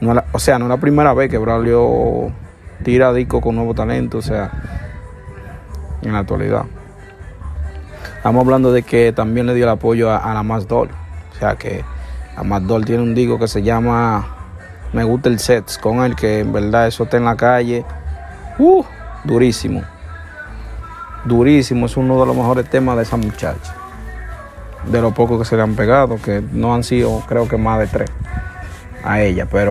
no o sea, no es la primera vez que Braulio tira disco con nuevo talento, o sea, en la actualidad. Estamos hablando de que también le dio el apoyo a, la Más Doll. O sea que la Más Doll tiene un disco que se llama Me gusta el Sets con él, que en verdad eso está en la calle. Uh, durísimo. Durísimo, es uno de los mejores temas de esa muchacha. De lo poco que se le han pegado, que no han sido creo que más de tres a ella, pero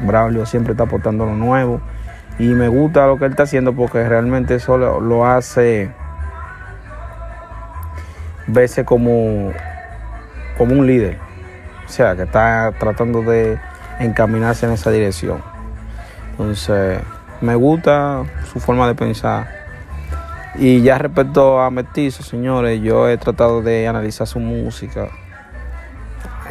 Braulio siempre está aportando lo nuevo y me gusta lo que él está haciendo porque realmente eso lo, hace verse como, como un líder. O sea, que está tratando de encaminarse en esa dirección. Entonces, me gusta su forma de pensar. Y ya respecto a Mestizo, señores, yo he tratado de analizar su música